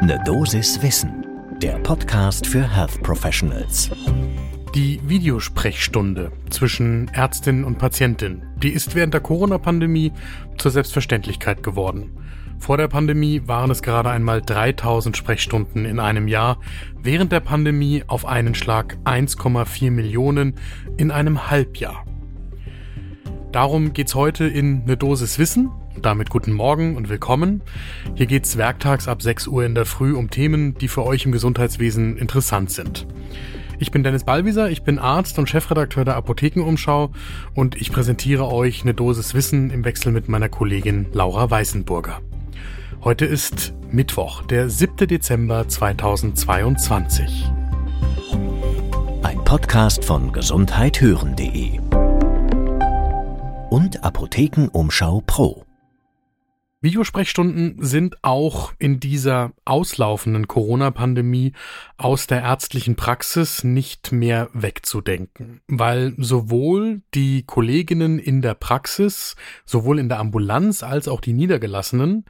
Ne Dosis Wissen, der Podcast für Health Professionals. Die Videosprechstunde zwischen Ärztin und Patientin, die ist während der Corona-Pandemie zur Selbstverständlichkeit geworden. Vor der Pandemie waren es gerade einmal 3000 Sprechstunden in einem Jahr, während der Pandemie auf einen Schlag 1,4 Millionen in einem Halbjahr. Darum geht's heute in Ne Dosis Wissen. Und damit guten Morgen und willkommen. Hier geht's werktags ab 6 Uhr in der Früh um Themen, die für euch im Gesundheitswesen interessant sind. Ich bin Dennis Ballwieser, ich bin Arzt und Chefredakteur der Apothekenumschau und ich präsentiere euch eine Dosis Wissen im Wechsel mit meiner Kollegin Laura Weißenburger. Heute ist Mittwoch, der 7. Dezember 2022. Ein Podcast von gesundheithören.de und Apothekenumschau Pro. Videosprechstunden sind auch in dieser auslaufenden Corona-Pandemie aus der ärztlichen Praxis nicht mehr wegzudenken, weil sowohl die Kolleginnen in der Praxis, sowohl in der Ambulanz als auch die Niedergelassenen,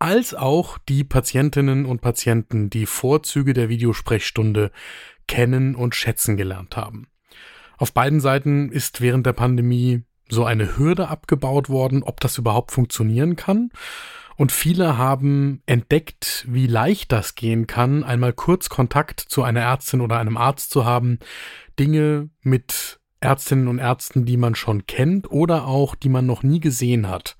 als auch die Patientinnen und Patienten die Vorzüge der Videosprechstunde kennen und schätzen gelernt haben. Auf beiden Seiten ist während der Pandemie so eine Hürde abgebaut worden, ob das überhaupt funktionieren kann. Und viele haben entdeckt, wie leicht das gehen kann, einmal kurz Kontakt zu einer Ärztin oder einem Arzt zu haben, Dinge mit Ärztinnen und Ärzten, die man schon kennt oder auch die man noch nie gesehen hat,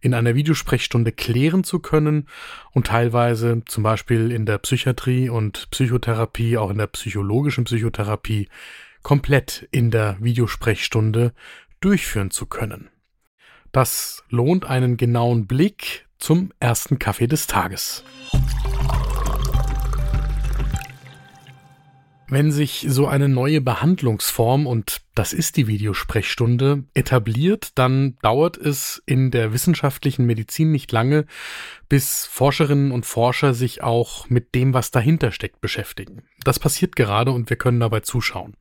in einer Videosprechstunde klären zu können und teilweise zum Beispiel in der Psychiatrie und Psychotherapie, auch in der psychologischen Psychotherapie, komplett in der Videosprechstunde durchführen zu können. Das lohnt einen genauen Blick zum ersten Kaffee des Tages. Wenn sich so eine neue Behandlungsform, und das ist die Videosprechstunde, etabliert, dann dauert es in der wissenschaftlichen Medizin nicht lange, bis Forscherinnen und Forscher sich auch mit dem, was dahinter steckt, beschäftigen. Das passiert gerade und wir können dabei zuschauen.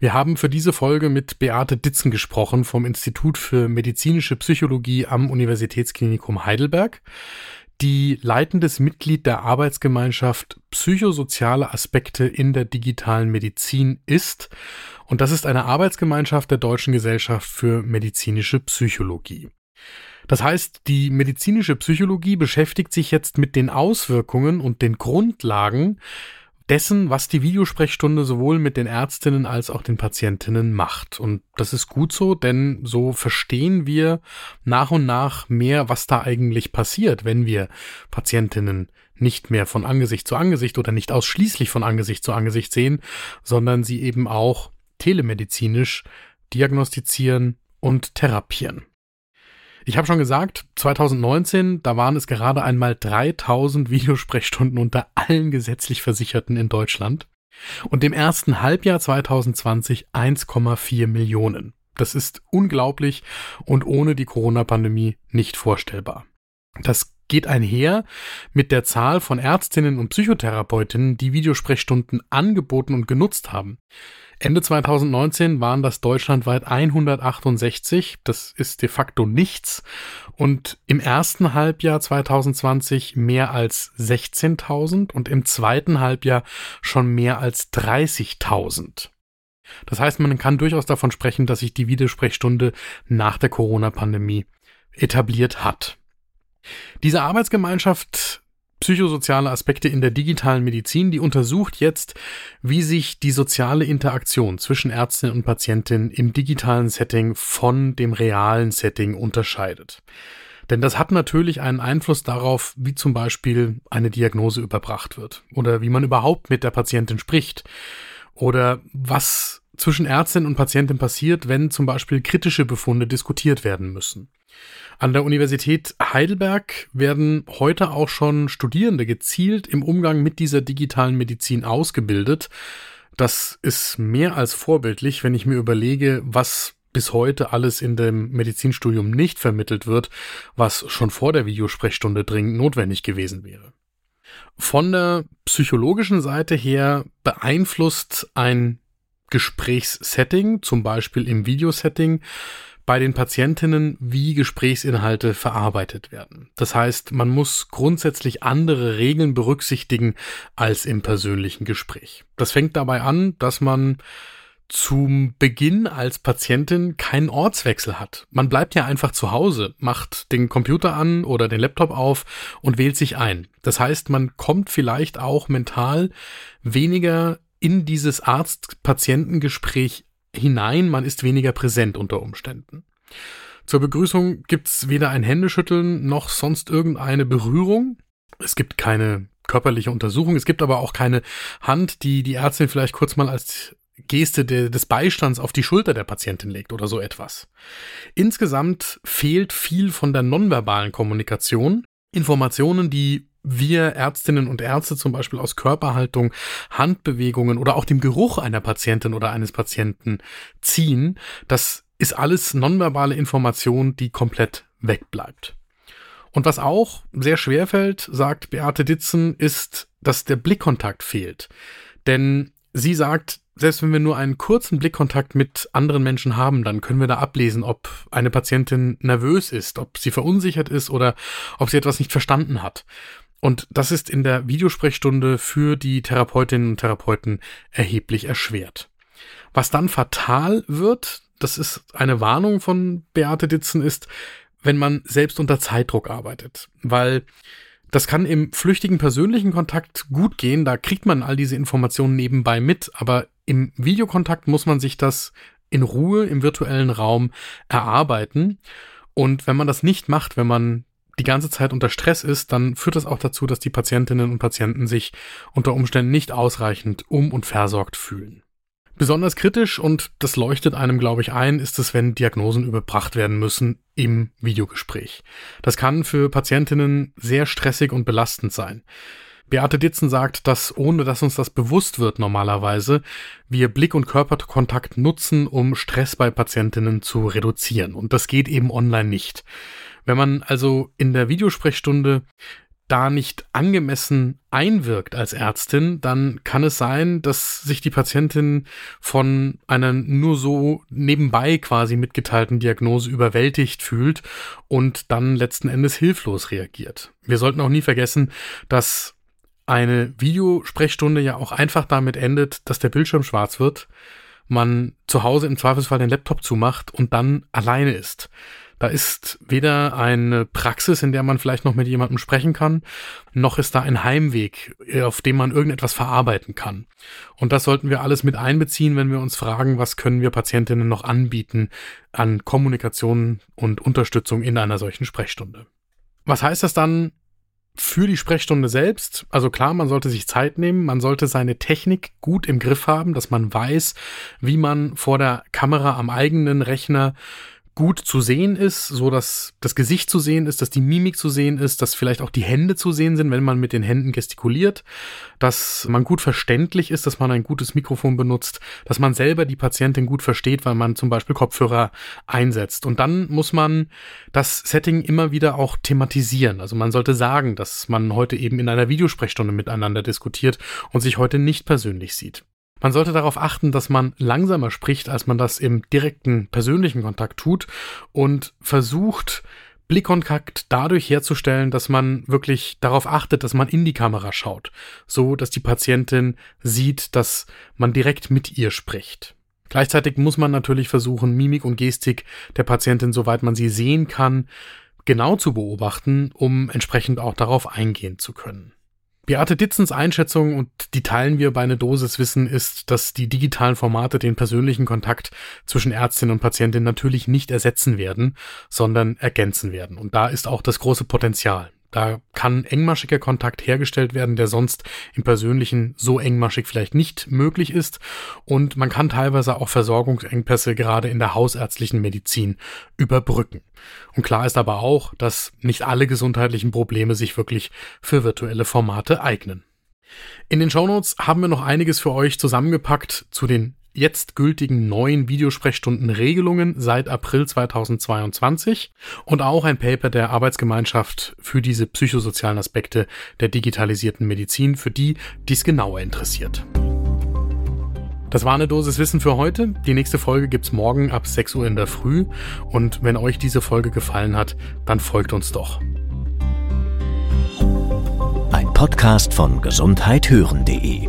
Wir haben für diese Folge mit Beate Ditzen gesprochen vom Institut für medizinische Psychologie am Universitätsklinikum Heidelberg die leitendes Mitglied der Arbeitsgemeinschaft Psychosoziale Aspekte in der digitalen Medizin ist. Und das ist eine Arbeitsgemeinschaft der Deutschen Gesellschaft für medizinische Psychologie. Das heißt, die medizinische Psychologie beschäftigt sich jetzt mit den Auswirkungen und den Grundlagen dessen, was die Videosprechstunde sowohl mit den Ärztinnen als auch den Patientinnen macht. Und das ist gut so, denn so verstehen wir nach und nach mehr, was da eigentlich passiert, wenn wir Patientinnen nicht mehr von Angesicht zu Angesicht oder nicht ausschließlich von Angesicht zu Angesicht sehen, sondern sie eben auch telemedizinisch diagnostizieren und therapieren. Ich habe schon gesagt, 2019, da waren es gerade einmal 3000 Videosprechstunden unter allen gesetzlich Versicherten in Deutschland. Und im ersten Halbjahr 2020 1,4 Millionen. Das ist unglaublich und ohne die Corona-Pandemie nicht vorstellbar. Das geht einher mit der Zahl von Ärztinnen und Psychotherapeutinnen, die Videosprechstunden angeboten und genutzt haben. Ende 2019 waren das deutschlandweit 168. Das ist de facto nichts. Und im ersten Halbjahr 2020 mehr als 16.000 und im zweiten Halbjahr schon mehr als 30.000. Das heißt, man kann durchaus davon sprechen, dass sich die Videosprechstunde nach der Corona-Pandemie etabliert hat. Diese Arbeitsgemeinschaft psychosoziale Aspekte in der digitalen Medizin, die untersucht jetzt, wie sich die soziale Interaktion zwischen Ärztin und Patientin im digitalen Setting von dem realen Setting unterscheidet. Denn das hat natürlich einen Einfluss darauf, wie zum Beispiel eine Diagnose überbracht wird oder wie man überhaupt mit der Patientin spricht oder was zwischen Ärztin und Patientin passiert, wenn zum Beispiel kritische Befunde diskutiert werden müssen. An der Universität Heidelberg werden heute auch schon Studierende gezielt im Umgang mit dieser digitalen Medizin ausgebildet. Das ist mehr als vorbildlich, wenn ich mir überlege, was bis heute alles in dem Medizinstudium nicht vermittelt wird, was schon vor der Videosprechstunde dringend notwendig gewesen wäre. Von der psychologischen Seite her beeinflusst ein Gesprächssetting, zum Beispiel im Videosetting, bei den Patientinnen, wie Gesprächsinhalte verarbeitet werden. Das heißt, man muss grundsätzlich andere Regeln berücksichtigen als im persönlichen Gespräch. Das fängt dabei an, dass man zum Beginn als Patientin keinen Ortswechsel hat. Man bleibt ja einfach zu Hause, macht den Computer an oder den Laptop auf und wählt sich ein. Das heißt, man kommt vielleicht auch mental weniger in dieses Arzt-Patientengespräch hinein, man ist weniger präsent unter Umständen. Zur Begrüßung gibt's weder ein Händeschütteln noch sonst irgendeine Berührung. Es gibt keine körperliche Untersuchung, es gibt aber auch keine Hand, die die Ärztin vielleicht kurz mal als Geste de, des Beistands auf die Schulter der Patientin legt oder so etwas. Insgesamt fehlt viel von der nonverbalen Kommunikation. Informationen, die wir Ärztinnen und Ärzte zum Beispiel aus Körperhaltung, Handbewegungen oder auch dem Geruch einer Patientin oder eines Patienten ziehen, das ist alles nonverbale Information, die komplett wegbleibt. Und was auch sehr schwer fällt, sagt Beate Ditzen, ist, dass der Blickkontakt fehlt. Denn sie sagt, selbst wenn wir nur einen kurzen Blickkontakt mit anderen Menschen haben, dann können wir da ablesen, ob eine Patientin nervös ist, ob sie verunsichert ist oder ob sie etwas nicht verstanden hat. Und das ist in der Videosprechstunde für die Therapeutinnen und Therapeuten erheblich erschwert. Was dann fatal wird, das ist eine Warnung von Beate Ditzen, ist, wenn man selbst unter Zeitdruck arbeitet. Weil das kann im flüchtigen persönlichen Kontakt gut gehen, da kriegt man all diese Informationen nebenbei mit, aber im Videokontakt muss man sich das in Ruhe im virtuellen Raum erarbeiten. Und wenn man das nicht macht, wenn man die ganze Zeit unter Stress ist, dann führt das auch dazu, dass die Patientinnen und Patienten sich unter Umständen nicht ausreichend um und versorgt fühlen. Besonders kritisch, und das leuchtet einem, glaube ich, ein, ist es, wenn Diagnosen überbracht werden müssen im Videogespräch. Das kann für Patientinnen sehr stressig und belastend sein. Beate Ditzen sagt, dass ohne dass uns das bewusst wird normalerweise, wir Blick- und Körperkontakt nutzen, um Stress bei Patientinnen zu reduzieren. Und das geht eben online nicht. Wenn man also in der Videosprechstunde da nicht angemessen einwirkt als Ärztin, dann kann es sein, dass sich die Patientin von einer nur so nebenbei quasi mitgeteilten Diagnose überwältigt fühlt und dann letzten Endes hilflos reagiert. Wir sollten auch nie vergessen, dass eine Videosprechstunde ja auch einfach damit endet, dass der Bildschirm schwarz wird, man zu Hause im Zweifelsfall den Laptop zumacht und dann alleine ist. Da ist weder eine Praxis, in der man vielleicht noch mit jemandem sprechen kann, noch ist da ein Heimweg, auf dem man irgendetwas verarbeiten kann. Und das sollten wir alles mit einbeziehen, wenn wir uns fragen, was können wir Patientinnen noch anbieten an Kommunikation und Unterstützung in einer solchen Sprechstunde. Was heißt das dann für die Sprechstunde selbst, also klar, man sollte sich Zeit nehmen, man sollte seine Technik gut im Griff haben, dass man weiß, wie man vor der Kamera am eigenen Rechner gut zu sehen ist, so dass das Gesicht zu sehen ist, dass die Mimik zu sehen ist, dass vielleicht auch die Hände zu sehen sind, wenn man mit den Händen gestikuliert, dass man gut verständlich ist, dass man ein gutes Mikrofon benutzt, dass man selber die Patientin gut versteht, weil man zum Beispiel Kopfhörer einsetzt. Und dann muss man das Setting immer wieder auch thematisieren. Also man sollte sagen, dass man heute eben in einer Videosprechstunde miteinander diskutiert und sich heute nicht persönlich sieht. Man sollte darauf achten, dass man langsamer spricht, als man das im direkten persönlichen Kontakt tut und versucht, Blickkontakt dadurch herzustellen, dass man wirklich darauf achtet, dass man in die Kamera schaut, so dass die Patientin sieht, dass man direkt mit ihr spricht. Gleichzeitig muss man natürlich versuchen, Mimik und Gestik der Patientin, soweit man sie sehen kann, genau zu beobachten, um entsprechend auch darauf eingehen zu können. Beate Ditzens Einschätzung, und die teilen wir bei einer Dosis Wissen, ist, dass die digitalen Formate den persönlichen Kontakt zwischen Ärztin und Patientin natürlich nicht ersetzen werden, sondern ergänzen werden. Und da ist auch das große Potenzial. Da kann engmaschiger Kontakt hergestellt werden, der sonst im Persönlichen so engmaschig vielleicht nicht möglich ist. Und man kann teilweise auch Versorgungsengpässe gerade in der hausärztlichen Medizin überbrücken. Und klar ist aber auch, dass nicht alle gesundheitlichen Probleme sich wirklich für virtuelle Formate eignen. In den Shownotes haben wir noch einiges für euch zusammengepackt zu den jetzt gültigen neuen Videosprechstundenregelungen seit April 2022 und auch ein Paper der Arbeitsgemeinschaft für diese psychosozialen Aspekte der digitalisierten Medizin, für die dies genauer interessiert. Das war eine Dosis Wissen für heute. Die nächste Folge gibt's morgen ab 6 Uhr in der Früh. Und wenn euch diese Folge gefallen hat, dann folgt uns doch. Ein Podcast von gesundheithören.de